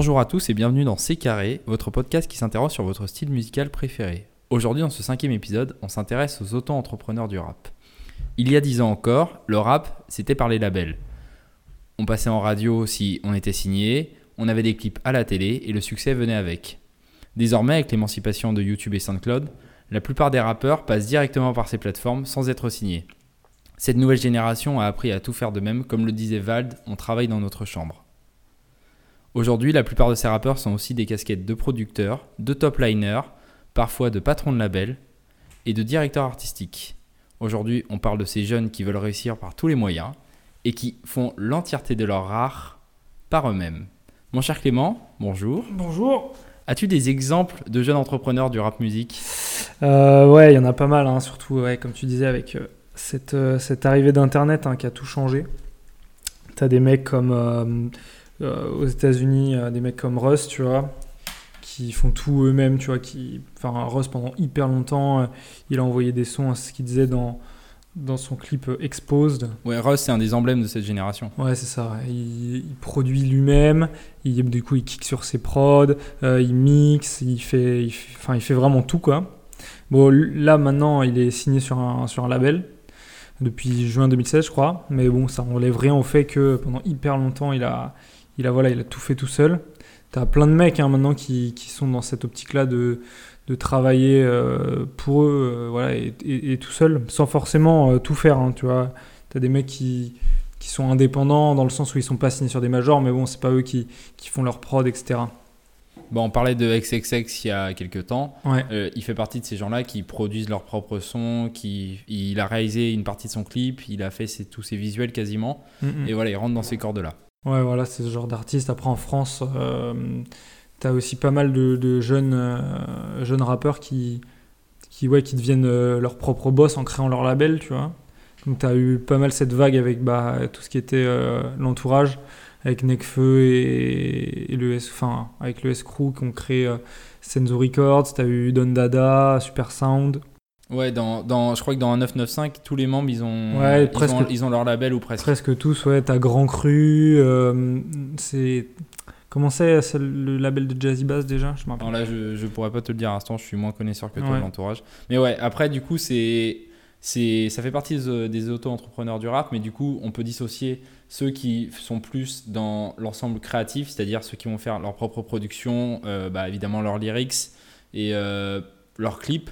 Bonjour à tous et bienvenue dans C'est Carré, votre podcast qui s'interroge sur votre style musical préféré. Aujourd'hui, dans ce cinquième épisode, on s'intéresse aux auto-entrepreneurs du rap. Il y a dix ans encore, le rap, c'était par les labels. On passait en radio si on était signé, on avait des clips à la télé et le succès venait avec. Désormais, avec l'émancipation de YouTube et SoundCloud, la plupart des rappeurs passent directement par ces plateformes sans être signés. Cette nouvelle génération a appris à tout faire de même, comme le disait Vald, on travaille dans notre chambre. Aujourd'hui, la plupart de ces rappeurs sont aussi des casquettes de producteurs, de top liners, parfois de patrons de labels et de directeurs artistiques. Aujourd'hui, on parle de ces jeunes qui veulent réussir par tous les moyens et qui font l'entièreté de leur art par eux-mêmes. Mon cher Clément, bonjour. Bonjour. As-tu des exemples de jeunes entrepreneurs du rap musique? Euh, ouais, il y en a pas mal, hein, surtout, ouais, comme tu disais, avec euh, cette, euh, cette arrivée d'Internet hein, qui a tout changé. T'as des mecs comme aux États-Unis, euh, des mecs comme Russ, tu vois, qui font tout eux-mêmes, tu vois. Qui, enfin, Russ pendant hyper longtemps, euh, il a envoyé des sons, c'est ce qu'il disait dans dans son clip euh, Exposed. Ouais, Russ, c'est un des emblèmes de cette génération. Ouais, c'est ça. Il, il produit lui-même. Il, du coup, il kick sur ses prods. euh, il mixe. Il fait, il fait- enfin, il fait vraiment tout, quoi. Bon, là, maintenant, il est signé sur un, sur un label depuis juin 2016, je crois. Mais bon, ça enlève rien au fait que pendant hyper longtemps, il a, il a, voilà, il a tout fait tout seul. T'as plein de mecs hein, maintenant qui, qui sont dans cette optique-là de, de travailler euh, pour eux, euh, voilà, et, et- et tout seul, sans forcément euh, tout faire, hein, tu vois. T'as des mecs qui, qui sont indépendants dans le sens où ils sont pas signés sur des majors, mais bon, c'est pas eux qui, qui font leur prod, etc. Bon, on parlait de XXX il y a quelques temps. Ouais. Euh, il fait partie de ces gens-là qui produisent leurs propres sons, qui, il a réalisé une partie de son clip, il a fait ses- tous ses visuels quasiment, Mm, mm. et voilà, il rentre dans ces cordes-là. Ouais, voilà, c'est ce genre d'artiste. Après, en France, euh, t'as aussi pas mal de, jeunes, euh, jeunes rappeurs qui, qui, qui deviennent euh, leur propre boss en créant leur label, tu vois. Donc, t'as eu pas mal cette vague avec bah, tout ce qui était l'entourage, avec Necfeu et, le S, enfin, avec le S-Crew qui ont créé Senzo Records. T'as eu Don Dada, Super Sound. Ouais, dans, dans, je crois que dans un 995, tous les membres, ils ont, Ouais, ils presque. ont, ils ont leur label ou presque. Presque tous, ouais. T'as Grand Cru, euh, c'est. Comment c'est c'est le label de Jazzy Bass déjà Je me rappelle. Non, là, je, je pourrais pas te le dire à l'instant, je suis moins connaisseur que toi Ouais. de l'entourage. Mais ouais, après, du coup, c'est, c'est, ça fait partie des, des auto-entrepreneurs du rap, mais du coup, on peut dissocier ceux qui sont plus dans l'ensemble créatif, c'est-à-dire ceux qui vont faire leur propre production, euh, bah, évidemment leurs lyrics et euh, leurs clips,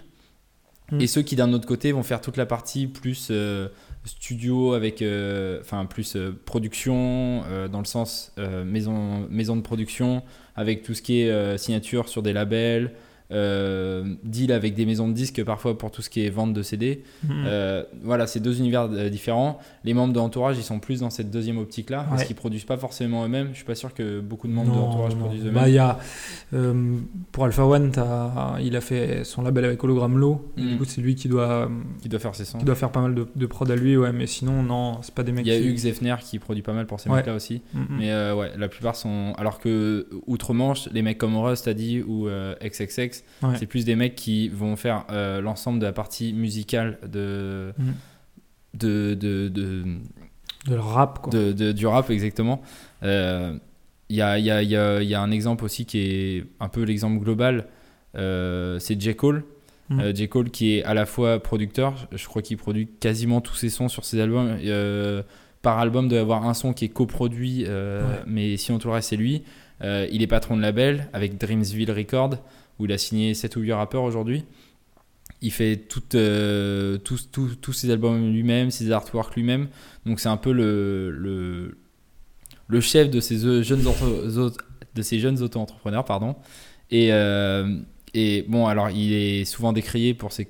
Mm. et ceux qui d'un autre côté vont faire toute la partie plus euh, studio avec, euh, enfin plus euh, production dans le sens maison, maison de production avec tout ce qui est signature sur des labels, euh, deal avec des maisons de disques parfois pour tout ce qui est vente de CD. Mhm. Euh, voilà, c'est deux univers euh, différents. Les membres de l'entourage, ils sont plus dans cette deuxième optique-là, parce qu'ils produisent pas forcément eux-mêmes. Je suis pas sûr que beaucoup de membres de Non, l'entourage non. produisent eux-mêmes. Bah, y a, euh, pour Alpha One, il a fait son label avec Hologram Low. Du coup, c'est lui qui doit, qui doit faire ses sons. qui doit faire pas mal de, de prod à lui, ouais. Mais sinon, non, c'est pas des mecs Il y a qui. Hugues Zefner qui produit pas mal pour ces Ouais. mecs-là aussi. Mm, mm. Mais ouais, la plupart sont. Alors que outre-Manche, les mecs comme Rust, t'as dit, ou euh, Ouais. c'est plus des mecs qui vont faire euh, l'ensemble de la partie musicale de. Mm. De, de, de, rap, quoi. de- de- du rap exactement. Euh, Il y, a, il y, a, y, a, il y a un exemple aussi qui est un peu l'exemple global, euh, c'est J. Cole. Mm. Euh, J. Cole qui est à la fois producteur, je- crois qu'il produit quasiment tous ses sons sur ses albums. Euh, par album, doit y avoir un son qui est coproduit, euh, Ouais. mais sinon tout le reste c'est lui. Euh, il est patron de label avec Dreamsville Records, où il a signé 7 ou 8 rappeurs aujourd'hui. Il fait euh, tous, ses albums lui-même, ses artworks lui-même. Donc c'est un peu le, chef de ces euh, jeunes, de jeunes auto-entrepreneurs. Pardon. Et, bon, alors il est souvent décrié pour ses,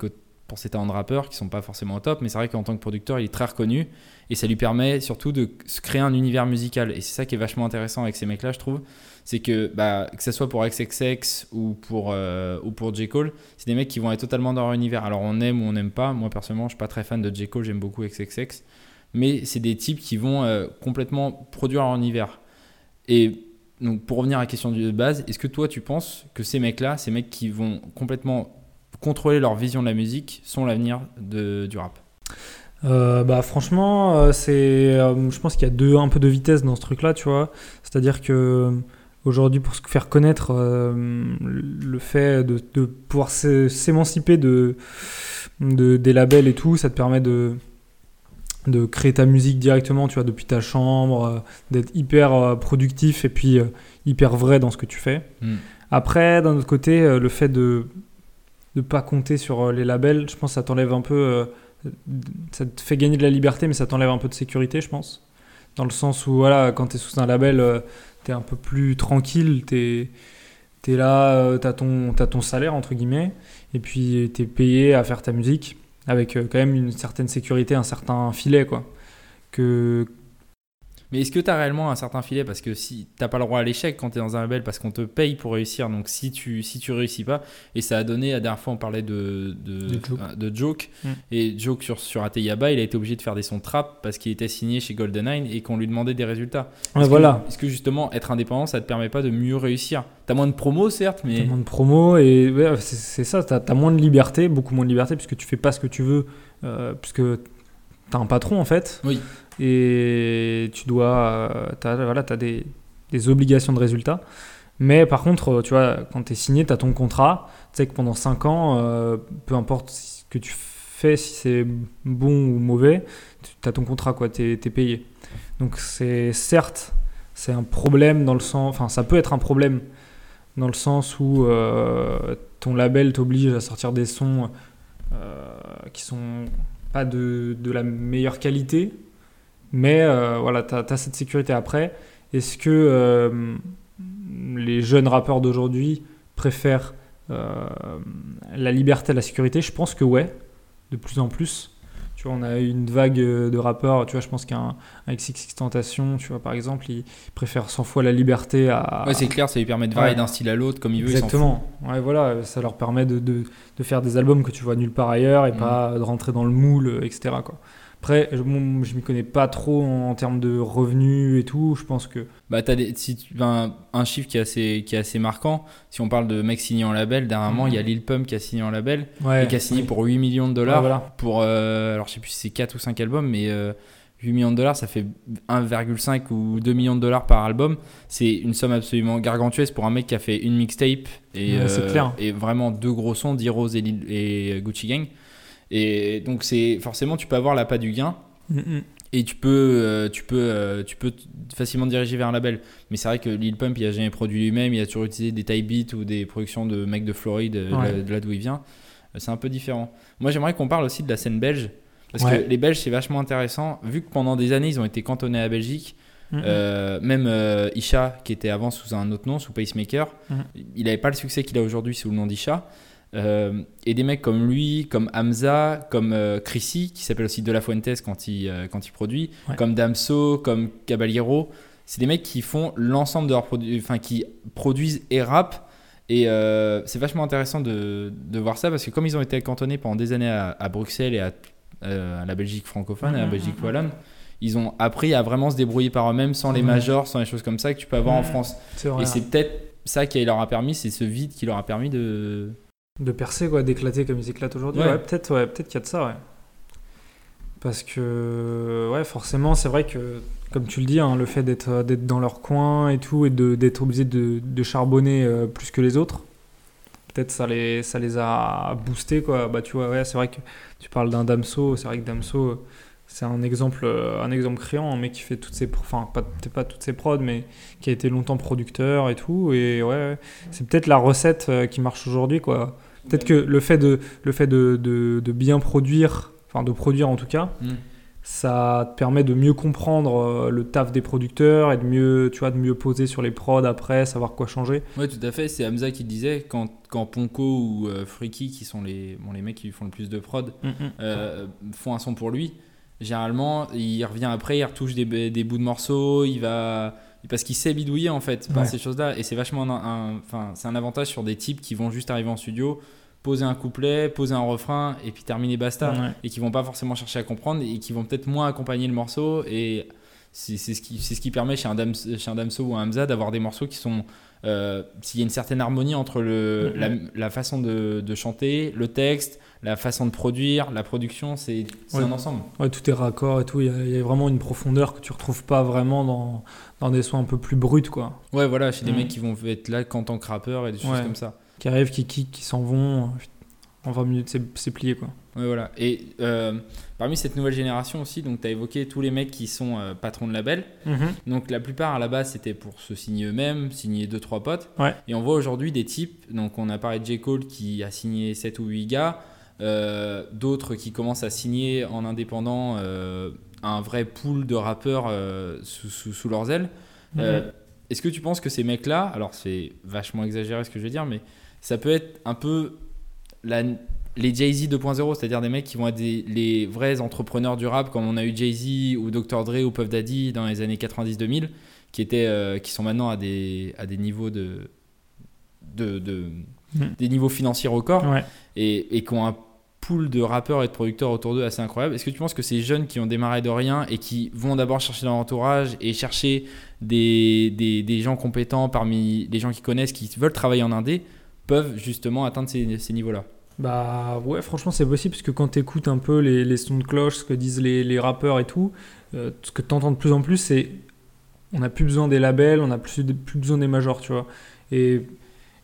talents de rappeur qui sont pas forcément au top, mais c'est vrai qu'en tant que producteur, il est très reconnu. Et ça lui permet surtout de se créer un univers musical. Et c'est ça qui est vachement intéressant avec ces mecs-là, je trouve. C'est que, bah, que ce soit pour XXX ou pour, euh, ou pour J. Cole, c'est des mecs qui vont être totalement dans leur univers. Alors on aime ou on n'aime pas. Moi personnellement, je suis pas très fan de J. Cole, j'aime beaucoup XXX. Mais c'est des types qui vont euh, complètement produire leur univers. Et donc pour revenir à la question de base, est-ce que toi tu penses que ces mecs-là, ces mecs qui vont complètement contrôler leur vision de la musique, sont l'avenir du rap? Euh, bah franchement, c'est, je pense qu'il y a deux, un peu de vitesse dans ce truc-là, tu vois. C'est-à-dire que aujourd'hui pour se faire connaître euh, le fait de, de pouvoir s'é- s'émanciper de, de- des labels et tout ça te permet de de créer ta musique directement tu vois depuis ta chambre euh, d'être hyper euh, productif et puis hyper vrai dans ce que tu fais Mm. après d'un autre côté le fait de de pas compter sur les labels je pense que ça t'enlève un peu ça te fait gagner de la liberté mais ça t'enlève un peu de sécurité je pense dans le sens où voilà quand tu es sous un label t'es un peu plus tranquille, t'es es là, euh, t'as ton, ton salaire entre guillemets, et puis t'es payé à faire ta musique avec euh, quand même une certaine sécurité, un certain filet quoi. Que Mais est-ce que tu as réellement un certain filet? Parce que si t'as pas le droit à l'échec quand tu es dans un label, parce qu'on te paye pour réussir. Donc si tu si tu réussis pas, et ça a donné, la dernière fois on parlait de de, De Joke. de Joke, Mm. et Joke sur sur Ateyaba, il a été obligé de faire des sons trap parce qu'il était signé chez Golden et qu'on lui demandait des résultats. Que- voilà, Est-ce que justement être indépendant, ça te permet pas de mieux réussir? T'as moins de promos certes, mais t'as moins de promo et ouais, c'est ça, t'as as moins de liberté, beaucoup moins de liberté puisque tu fais pas ce que tu veux, euh, puisque t'as un patron en fait. Oui. Et tu dois, euh, t'as voilà, as des, des obligations de résultat. Mais par contre, euh, tu vois, quand tu es signé, tu as ton contrat. Tu sais que pendant 5 ans, euh, peu importe ce que tu fais, si c'est bon ou mauvais, tu as ton contrat, quoi, tu es, payé. Donc c'est certes, c'est un problème dans le sens, enfin ça peut être un problème dans le sens où euh, ton label t'oblige à sortir des sons euh, qui sont pas de, la meilleure qualité, mais euh, voilà, tu as, cette sécurité après. Est-ce que euh, les jeunes rappeurs d'aujourd'hui préfèrent euh, la liberté à la sécurité? Je pense que ouais, de plus en plus. Tu vois, on a eu une vague de rappeurs, tu vois, je pense qu'un un XXX Tentation, tu vois, par exemple, il préfère 100 fois la liberté à... ouais, c'est clair, ça lui permet de varier Ouais. d'un style à l'autre comme il veut. il. Exactement. Ouais, voilà, ça leur permet de, de, de faire des albums que tu vois nulle part ailleurs et Mhm. pas de rentrer dans le moule, etc. Quoi. Après, je, bon, je m'y connais pas trop en, en termes de revenus et tout. Je pense que Bah, t'as des, si tu, ben, un chiffre qui est, assez, qui est assez marquant, si on parle de mecs signés en label, dernièrement, Mhm. il y a Lil Pump qui a signé en label ouais, et qui a signé oui. pour 8 millions de Ouais, dollars. voilà. Pour, euh, alors je sais plus si c'est 4 ou 5 albums, mais euh, 8 millions de dollars, ça fait 1,5 ou 2 millions de dollars par album. C'est une somme absolument gargantuesque pour un mec qui a fait une mixtape et, Ouais, clair. et vraiment deux gros sons, D-Rose et Gucci Gang. Et donc, c'est forcément, tu peux avoir l'appât du gain. Et tu peux, euh, tu, peux, euh, tu peux facilement te diriger vers un label. Mais c'est vrai que Lil Pump, il a jamais produit lui-même. Il a toujours utilisé des type beats ou des productions de mecs de Floride, euh, de Ouais. là- de là d'où il vient. C'est un peu différent. Moi, j'aimerais qu'on parle aussi de la scène belge. Parce Ouais. que les Belges, c'est vachement intéressant. Vu que pendant des années, ils ont été cantonnés à la Belgique. Euh, même euh, Isha, qui était avant sous un autre nom, sous Pacemaker, il n'avait pas le succès qu'il a aujourd'hui sous le nom d'Isha. Euh, et des mecs comme lui, comme Hamza, comme euh, Chrissy, qui s'appelle aussi De La Fuentes quand il, euh, quand il produit, Ouais. comme Damso, comme Caballero, c'est des mecs qui font l'ensemble de leurs produits, enfin qui produisent et rappent. Et euh, c'est vachement intéressant de, de voir ça parce que comme ils ont été cantonnés pendant des années à, à Bruxelles et à, à la Belgique francophone, à la Mhm, Belgique mhm. wallonne, ils ont appris à vraiment se débrouiller par eux-mêmes sans les majors, sans les choses comme ça que tu peux avoir en. France. Et c'est peut-être ça qui leur a permis, c'est ce vide qui leur a permis de. De percer, quoi, d'éclater comme ils éclatent aujourd'hui. Ouais. Ouais, peut-être ouais, peut qu'il y a de ça, ouais. Parce que, ouais, forcément, c'est vrai que, comme tu le dis, hein, le fait d'être euh, dans leur coin et tout, et d'être obligé de, de charbonner euh, plus que les autres, peut-être ça les, ça les a boostés, quoi. Bah, tu vois, ouais, c'est vrai que tu parles d'un Damso, c'est vrai que Damso, euh, c'est un exemple, un exemple criant, un mec qui fait toutes ses, enfin, pas- peut-être pas toutes ses prods, mais qui a été longtemps producteur et tout, et ouais, ouais, c'est peut-être la recette qui marche aujourd'hui, quoi. Peut-être que le fait de, le fait de, de, de bien produire, enfin de produire en tout cas, Hmm. ça te permet de mieux comprendre euh, le taf des producteurs et de mieux, tu vois, de mieux poser sur les prods après, savoir quoi changer. Ouais, tout à fait. C'est Hamza qui disait quand, quand Ponko ou euh, Freaky, qui sont les, bon, les mecs qui font le plus de prod, euh, font un son pour lui, généralement, il revient après, il retouche des, des bouts de morceaux, il va. Parce qu'il sait bidouiller en fait par Ouais. ces choses-là. Et c'est vachement un, un- c'est un avantage sur des types qui vont juste arriver en studio, poser un couplet, poser un refrain et puis terminer basta. Ouais. et qui vont pas forcément chercher à comprendre et qui vont peut-être moins accompagner le morceau et c'est ce, qui, ce qui permet chez un, Dam, chez un Damso ou un Hamza d'avoir des morceaux qui sont. Euh, S'il y a une certaine harmonie entre le, la, la façon de, de chanter, le texte, la façon de produire, la production, c'est Ouais. un ensemble. Ouais, tout est raccord et tout. Il y, a, il y a vraiment une profondeur que tu retrouves pas vraiment dans, dans des sons un peu plus bruts, quoi. Ouais, voilà, chez des Mhm. mecs qui vont être là qu'en tant que rappeur et des choses Ouais. comme ça. Qui arrivent, qui kick, qui s'en vont. euh, En 20 minutes, c'est- c'est plié, quoi. Ouais, voilà. Et euh, parmi cette nouvelle génération aussi, donc tu as évoqué tous les mecs qui sont euh, patrons de label. Donc la plupart à la base c'était pour se signer eux-mêmes, signer 2-3 potes. Ouais. Et on voit aujourd'hui des types, donc on a parlé de J. Cole qui a signé 7 ou 8 gars, euh, d'autres qui commencent à signer en indépendant un vrai pool de rappeurs sous, sous- sous leurs ailes. Euh, Est-ce que tu penses que ces mecs-là, alors c'est vachement exagéré ce que je veux dire, mais ça peut être un peu la- les Jay-Z 2.0, c'est-à-dire des mecs qui vont être des- les vrais entrepreneurs du rap, comme on a eu Jay-Z ou Dr. Dre ou Puff Daddy dans les années 90-2000, qui, étaient, euh, qui sont maintenant à des, à des niveaux de, de, de- Mhm. des niveaux financiers records Ouais. et, et qui ont un pool de rappeurs et de producteurs autour d'eux assez incroyable. Est-ce que tu penses que ces jeunes qui ont démarré de rien et qui vont d'abord chercher leur entourage et chercher des, des, des gens compétents parmi les gens qui connaissent, qui veulent travailler en indé, peuvent justement atteindre ces, niveaux-là Bah ouais, franchement, c'est possible parce que quand tu écoutes un peu les, sons de cloche, ce que disent les, rappeurs et tout, euh, ce que tu entends de plus en plus, c'est on n'a plus besoin des labels, on n'a plus, besoin des majors, tu vois. Et,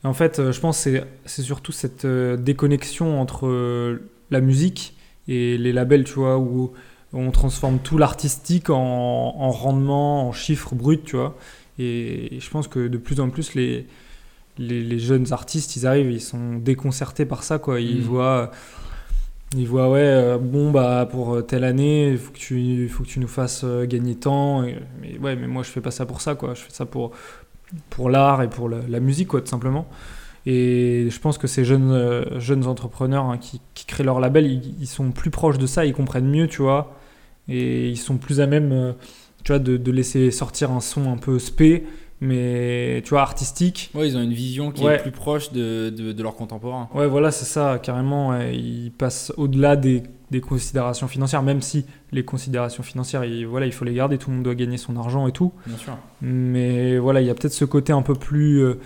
en fait, euh, je pense que c'est- surtout cette euh, déconnexion entre la musique et les labels, tu vois, où on transforme tout l'artistique en rendement, en chiffres bruts, tu vois. Et, je pense que de plus en plus, les, les, les jeunes artistes, ils arrivent, ils sont déconcertés par ça, quoi. Ils Mhm. voient, ils voient, ouais, euh, bon, bah, pour telle année, il faut que tu, faut que tu nous fasses euh, gagner tant. Et- mais ouais, mais moi, je fais pas ça pour ça, quoi. Je fais ça pour, pour l'art et pour la, la musique, quoi, tout simplement. Et je pense que ces jeunes, euh, jeunes entrepreneurs hein, qui, qui créent leur label, ils, ils sont plus proches de ça, ils comprennent mieux, tu vois. Et ils sont plus à même, euh, tu vois, de, de laisser sortir un son un peu spé, mais, tu vois, artistique. Ouais, ils ont une vision qui Ouais. est plus proche de, de, de leurs contemporains. Ouais, voilà, c'est ça, carrément. ouais, Ils passent au-delà des, des considérations financières, même si les considérations financières, il, voilà, il faut les garder, tout le monde doit gagner son argent et tout. Bien sûr. Mais voilà, il y a peut-être ce côté un peu plus. euh,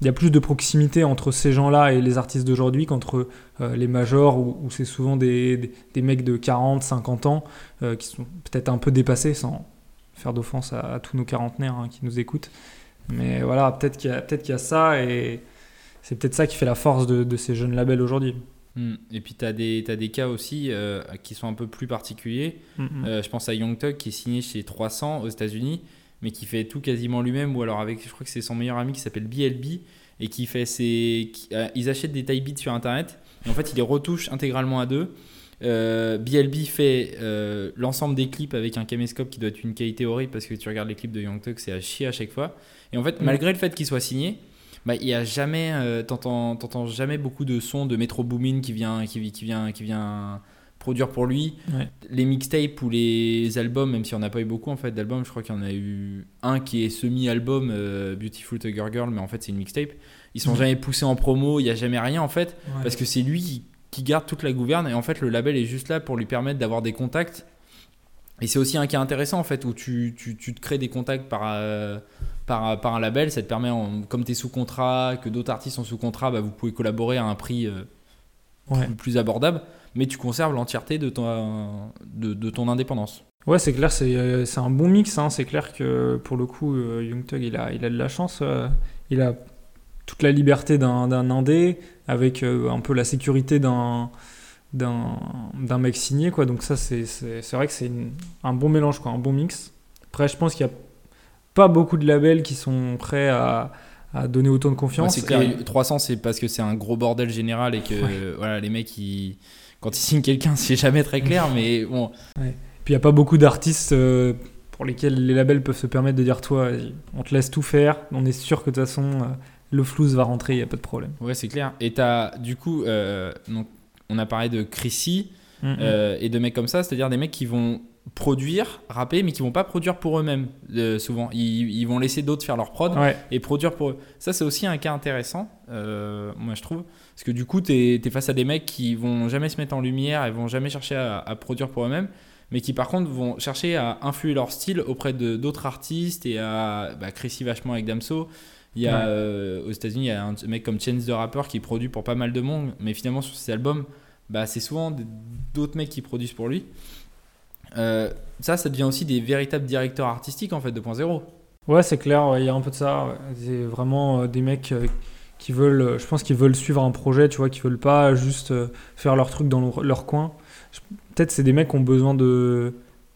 il y a plus de proximité entre ces gens-là et les artistes d'aujourd'hui qu'entre euh, les majors, où, où c'est souvent des, des, des mecs de 40, 50 ans euh, qui sont peut-être un peu dépassés, sans faire d'offense à, à tous nos quarantenaires hein, qui nous écoutent. Mais voilà, peut-être qu'il y, a- peut-être qu'il y a ça, et c'est peut-être ça qui fait la force de, de ces jeunes labels aujourd'hui. Hmm. Et puis tu as, des t'as des cas aussi euh, qui sont un peu plus particuliers. Mm, mm. Euh, je pense à Young Thug qui est signé chez 300 aux États-Unis, mais qui fait tout quasiment lui-même, ou alors avec, je crois que c'est son meilleur ami qui s'appelle BLB, et qui fait ses. qui- euh, ils achètent des taille beats sur internet, et en fait ils les retouchent intégralement à deux. Euh, BLB fait euh, l'ensemble des clips avec un caméscope qui doit être une qualité horrible parce que tu regardes les clips de Young Thug, c'est à chier à chaque fois. Et en fait, Mm. malgré le fait qu'il soit signé, bah, il y a jamais, euh, t'entends, jamais beaucoup de sons de Metro Boomin qui vient, qui, vi- qui vient, qui vient produire pour lui. Ouais. Les mixtapes ou les albums, même si on n'a pas eu beaucoup en fait d'albums, je crois qu'il y en a eu un qui est semi-album, euh, Beautiful Tiger Girl, mais en fait c'est une mixtape. Ils sont Mhm. jamais poussés en promo, il y a jamais rien en fait, Ouais. parce que c'est lui qui, qui garde toute la gouverne et en fait le label est juste là pour lui permettre d'avoir des contacts. Et c'est aussi un cas intéressant en fait où tu, tu, tu te crées des contacts par, euh, par, par un label, ça te permet, en- comme tu es sous contrat, que d'autres artistes sont sous contrat, bah, vous pouvez collaborer à un prix euh, Ouais. plus, plus abordable, mais tu conserves l'entièreté de ton, de, de ton indépendance. Ouais, c'est clair, c'est euh, c'est un bon mix. hein. C'est clair que pour le coup, euh, Young Thug, il a, il a de la chance. euh, il a toute la liberté d'un indé, avec euh, un peu la sécurité d'un d'un mec signé. Quoi. Donc, ça, c'est vrai que c'est un bon mélange, quoi, un bon mix. Après, je pense qu'il n'y a pas beaucoup de labels qui sont prêts à, à donner autant de Ouais, confiance. c'est clair, Et- 300 c'est parce que c'est un gros bordel général et que euh, voilà, les mecs, ils- quand ils signent quelqu'un, c'est jamais très clair, mais bon, Puis il n'y a pas beaucoup d'artistes euh, pour lesquels les labels peuvent se permettre de dire toi, on te laisse tout faire, on est sûr que de toute façon euh, le flouze va rentrer, il n'y a pas de problème. ouais, c'est clair. Et t'as, du coup, euh, donc, on a parlé de Chrissy, Mm, Euh, et de mecs comme ça, c'est-à-dire des mecs qui vont produire, rapper, mais qui vont pas produire pour eux-mêmes euh, souvent. Ils, ils vont laisser d'autres faire leur prod Ouais, et produire pour eux. Ça, c'est aussi un cas intéressant, moi je trouve, parce que du coup, tu es, face à des mecs qui vont jamais se mettre en lumière et vont jamais chercher à, à produire pour eux-mêmes, mais qui par contre vont chercher à influer leur style auprès de d'autres artistes et à bah, Chrissy vachement avec Damso. Il y a Ouais. euh, aux États-Unis, il y a un mec comme Chance the Rapper qui produit pour pas mal de monde, mais finalement sur ses albums, bah, c'est souvent d'autres mecs qui produisent pour lui. Euh, ça, ça devient aussi des véritables directeurs artistiques en fait 2.0. Ouais, c'est clair, ouais, il y a un peu de ça. ouais. C'est vraiment euh, des mecs qui veulent, je pense qu'ils veulent suivre un projet, tu vois, qui veulent pas juste faire leur truc dans leur, leur coin. Peut-être c'est des mecs qui ont besoin de,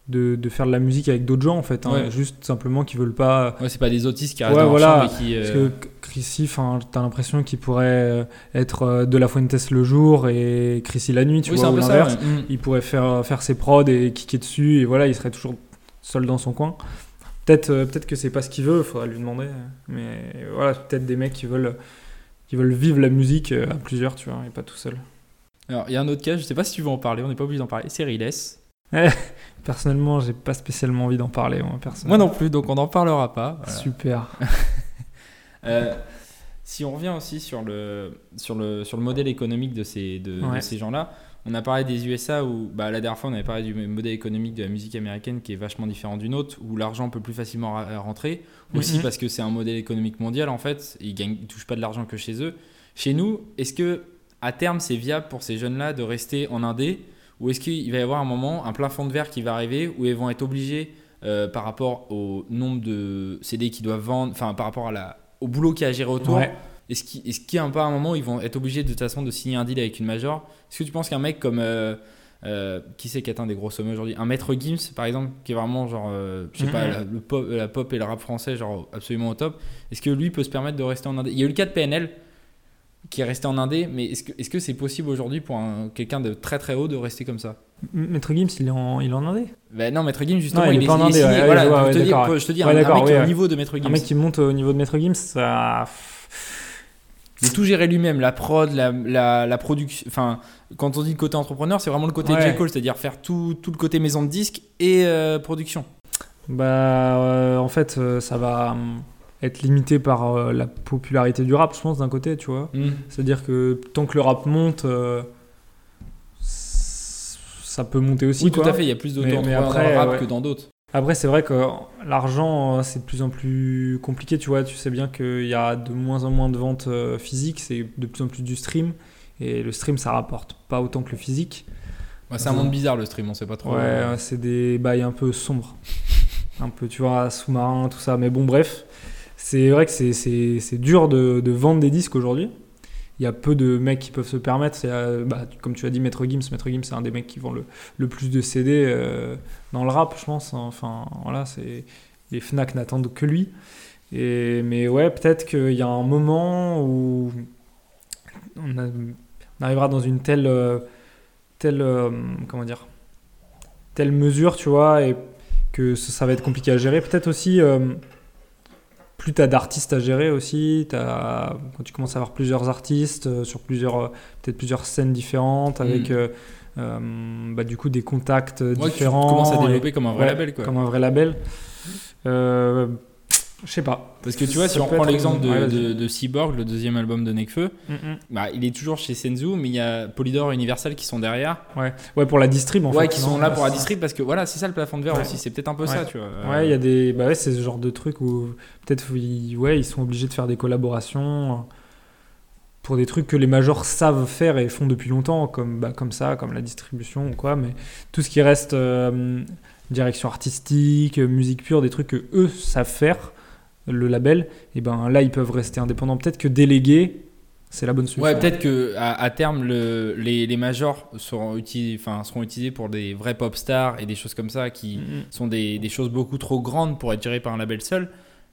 de, de faire de la musique avec d'autres gens, en fait. hein. Ouais. Juste simplement qui veulent pas. Ouais, c'est pas des autistes qui restent Ouais, dans voilà, chambre et qui. Parce euh, que Chrissy, t'as l'impression qu'il pourrait euh, être euh, de la Fuentes le jour et Chrissy la nuit, tu oui, vois, ou l'inverse. ouais. Mm. Il pourrait faire, faire ses prods et kicker dessus, et voilà, il serait toujours seul dans son coin. Peut-être peut-être que c'est pas ce qu'il veut, il faudrait lui demander. Mais voilà, peut-être des mecs qui veulent, qui veulent vivre la musique à plusieurs, tu vois, et pas tout seul. Alors, il y a un autre cas, je sais pas si tu veux en parler, on n'est pas obligé d'en parler, c'est Riles. Personnellement, j'ai pas spécialement envie d'en parler, moi, Moi non plus, donc on n'en parlera pas. Voilà. Super. Euh, si on revient aussi sur le, sur le, sur le modèle économique de ces, de, ces gens-là, on a parlé des USA où bah, la dernière fois on avait parlé du modèle économique de la musique américaine qui est vachement différent du nôtre, où l'argent peut plus facilement rentrer, aussi Mhm. parce que c'est un modèle économique mondial en fait, ils ne ils touchent pas de l'argent que chez eux. Chez nous, est-ce que à terme c'est viable pour ces jeunes-là de rester en indé, ou est-ce qu'il va y avoir un moment, un plafond de verre qui va arriver, où ils vont être obligés euh, par rapport au nombre de CD qu'ils doivent vendre, enfin par rapport à la, au boulot qu'il y a à gérer autour, Ouais. est-ce qu'il est-ce qu'il y a un pas un moment où ils vont être obligés de toute façon de signer un deal avec une major? Est-ce que tu penses qu'un mec comme euh, euh, qui c'est qui atteint des gros sommets aujourd'hui? Un maître Gims par exemple, qui est vraiment genre, euh, je sais pas, Mhm. la, le pop, la pop et le rap français, genre absolument au top. Est-ce que lui peut se permettre de rester en indé Il y a eu le cas de PNL qui est resté en indé, mais est-ce que c'est possible aujourd'hui pour un- quelqu'un de très très haut de rester comme ça? Maître Gims, il est en, il est en indé? ben non, Maître Gims justement, Non, il il, est en il est indé, ouais, voilà, je ouais, te dire, je te dis, un, un mec qui au niveau de Maître Gims. Un mec qui monte au niveau de Maître Gims, ça. de tout gérer lui-même, la prod, la, la, la production. Enfin, quand on dit le côté entrepreneur, c'est vraiment le côté. J. Cole, c'est-à-dire faire tout, tout le côté maison de disque et euh, production. Bah, euh, en fait, euh, ça va hum, être limité par euh, la popularité du rap, je pense, d'un côté, tu vois. C'est-à-dire que tant que le rap monte, euh, ça peut monter aussi. Oui, tout à fait, il y a plus Mais- mais d'auto-entrepreneurs dans le rap ouais. que dans d'autres. Après, c'est vrai que l'argent, euh, c'est de plus en plus compliqué, tu vois. Tu sais bien qu'il y a de moins en moins de ventes physiques, c'est de plus en plus du stream. Et le stream, ça rapporte pas autant que le physique. Bah, c'est un monde bizarre le stream, on sait pas trop. Ouais, c'est des bails un peu sombres. un peu, tu vois, sous-marin, tout ça. Mais bon, bref. C'est vrai que c'est- dur de, de vendre des disques aujourd'hui. Il y a peu de mecs qui peuvent se permettre. Euh, bah, comme tu as dit, Maître Gims. Maître Gims, c'est un des mecs qui vend le, le plus de CD euh, dans le rap, je pense. Enfin, voilà, c'est les Fnac n'attendent que lui. Et, mais ouais, peut-être qu'il y a un moment où on, arrivera dans une telle, euh, telle, comment dire, telle mesure, tu vois, et que ça, ça va être compliqué à gérer. Peut-être aussi, plus tu as d'artistes à gérer aussi, quand tu commences à avoir plusieurs artistes euh, sur plusieurs, euh, peut-être plusieurs scènes différentes, avec Mm. euh, bah, du coup des contacts Ouais, que tu différents. commences à et- développer comme un vrai ouais, label. Quoi. Comme un vrai label. Euh, je sais pas. Parce que tu vois, si on prend l'exemple de, Ouais, de, de Cyborg, le deuxième album de Nekfeu, bah, il est toujours chez Senzu, mais il y a Polydor et Universal qui sont derrière. Ouais, pour la distrib en ouais, fait. qui non sont là pour la Ouais, distrib parce que voilà, c'est ça le plafond de verre Ouais. aussi, c'est peut-être un peu Ouais. ça, tu vois. Euh, Ouais, il y a des. Bah ouais, c'est ce genre de truc où peut-être ils... Ouais, ils sont obligés de faire des collaborations euh, pour des trucs que les majors savent faire et font depuis longtemps, comme, bah, comme ça, comme la distribution ou quoi. Mais tout ce qui reste euh, direction artistique, musique pure, des trucs que eux savent faire, le label, et ben là ils peuvent rester indépendants. Peut-être que déléguer, c'est la bonne solution. Ouais, peut-être que à, à terme, le, les, les majors seront, utilisés, enfin, seront utilisés pour des vrais pop stars et des choses comme ça qui Mhm. sont des, des choses beaucoup trop grandes pour être gérées par un label seul.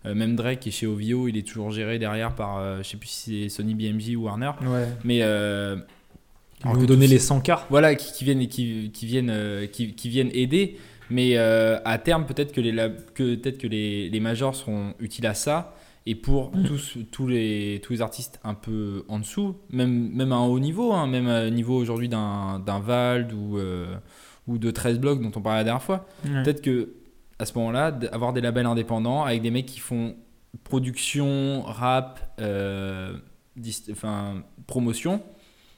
Euh, même Drake qui est chez OVO, il est toujours géré derrière par, euh, je sais plus si c'est Sony BMG ou Warner. Ouais. Mais euh, alors que donner les 100 quarts. voilà, qui, qui viennent, qui, qui viennent, euh, qui, qui viennent aider. Mais euh, à terme, peut-être que les, lab- que, peut-être que les, les majors seront utiles à ça. Et pour Mm. tous, tous, les, tous les artistes un peu en dessous, même, même à un haut niveau, hein, même à un niveau aujourd'hui d'un, Vald ou, euh, ou de 13 blocs dont on parlait la dernière fois, peut-être que à ce moment-là, d'avoir des labels indépendants avec des mecs qui font production, rap, euh, promotion,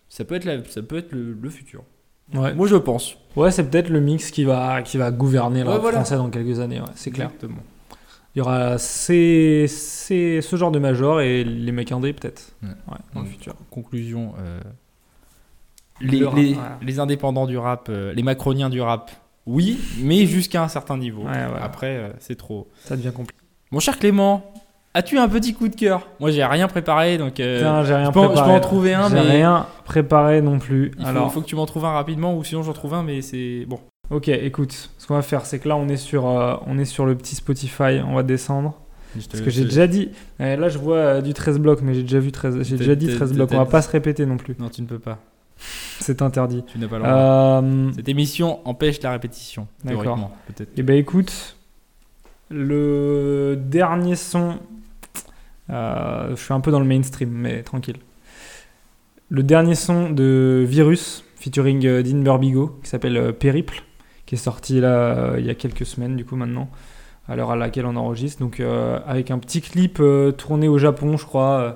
ça peut être, la- ça peut être le, le futur. Ouais, Moi, je pense. ouais c'est peut-être le mix qui va, qui va gouverner le Ouais, rap voilà. français dans quelques années, ouais, c'est clair. Exactement. Il y aura ces, ces- ce genre de major et les mecs indés peut-être. Ouais. Ouais, dans le Donc, futur. Conclusion. euh, les, Le rap, les- voilà. les indépendants du rap, euh, les macroniens du rap, oui, mais jusqu'à un certain niveau. Ouais, ouais. Après, euh, c'est trop. Ça devient compliqué. Mon cher Clément, as-tu un petit coup de cœur? Moi, j'ai rien préparé, donc euh, Putain, j'ai rien je, peux, en- je préparé. peux en trouver un, J'ai mais rien préparé non plus. il faut, Alors, il faut que tu m'en trouves un rapidement, ou sinon j'en trouve un, mais c'est bon. ok, écoute, ce qu'on va faire, c'est que là, on est sur, euh, on est sur le petit Spotify. On va descendre. Parce que j'ai déjà dit. eh, là, je vois euh, du 13 blocs, mais j'ai déjà vu 13. J'ai déjà dit t'as- 13 t'as- blocs. On va pas se répéter non plus. Non, tu ne peux pas. C'est interdit. Tu n'as pas le droit. Euh, Cette émission empêche la répétition, D'accord. théoriquement, peut-être. Eh ben écoute, le dernier son, euh, je suis un peu dans le mainstream, mais tranquille. Le dernier son de Virus, featuring euh, Dean Burbigo, qui s'appelle euh, Périple, qui est sorti là euh, il y a quelques semaines du coup maintenant, à l'heure à laquelle on enregistre. Donc euh, avec un petit clip euh, tourné au Japon, je crois. euh,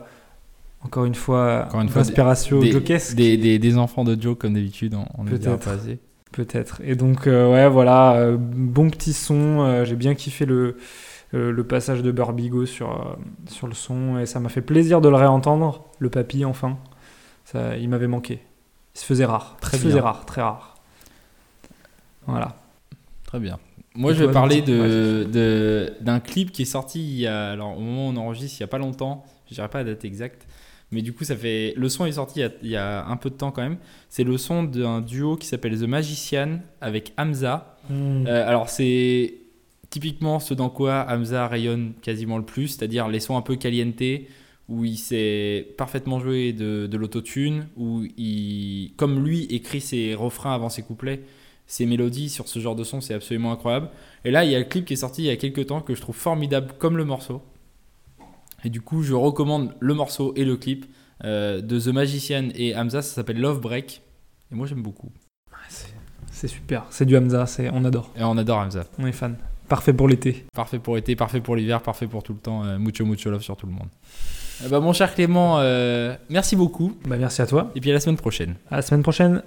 encore une fois, Encore une fois, inspiration des, des, des- des enfants de Joe, comme d'habitude, on, ne le pas assez. Peut-être. Et donc, euh, ouais, voilà, euh, bon petit son. euh, J'ai bien kiffé le, euh, le passage de Burbigo sur, euh, sur le son et ça m'a fait plaisir de le réentendre. Le papy, enfin. Ça, il m'avait manqué. Il se faisait rare. Très il se faisait rare, très rare. Voilà. Très bien. Moi, Et je vais parler Lucie de, de- d'un clip qui est sorti il y a, alors, au moment où on enregistre, il n'y a pas longtemps. Je dirais pas la date exacte. Mais du coup, ça fait. Le son est sorti il y a, il y a un peu de temps quand même. C'est le son d'un duo qui s'appelle The Magician avec Hamza. Hmm. Euh, alors, c'est typiquement ce dans quoi Hamza rayonne quasiment le plus, c'est-à-dire les sons un peu caliente, où il sait parfaitement jouer de, de l'autotune, où il, comme lui, écrit ses refrains avant ses couplets, ses mélodies sur ce genre de son, c'est absolument incroyable. Et là, il y a le clip qui est sorti il y a quelques temps que je trouve formidable comme le morceau. Et du coup, je recommande le morceau et le clip euh, de The Magician et Hamza, ça s'appelle Love Break. Et moi, j'aime beaucoup. C'est super. C'est du Hamza. On adore. Et on adore Hamza. On est fan. Parfait pour l'été. Parfait pour l'été, parfait pour l'hiver, parfait pour tout le temps. Euh, mucho, mucho love sur tout le monde. Euh, bah, mon cher Clément, euh, merci beaucoup. Bah, merci à toi. Et puis à la semaine prochaine. À la semaine prochaine.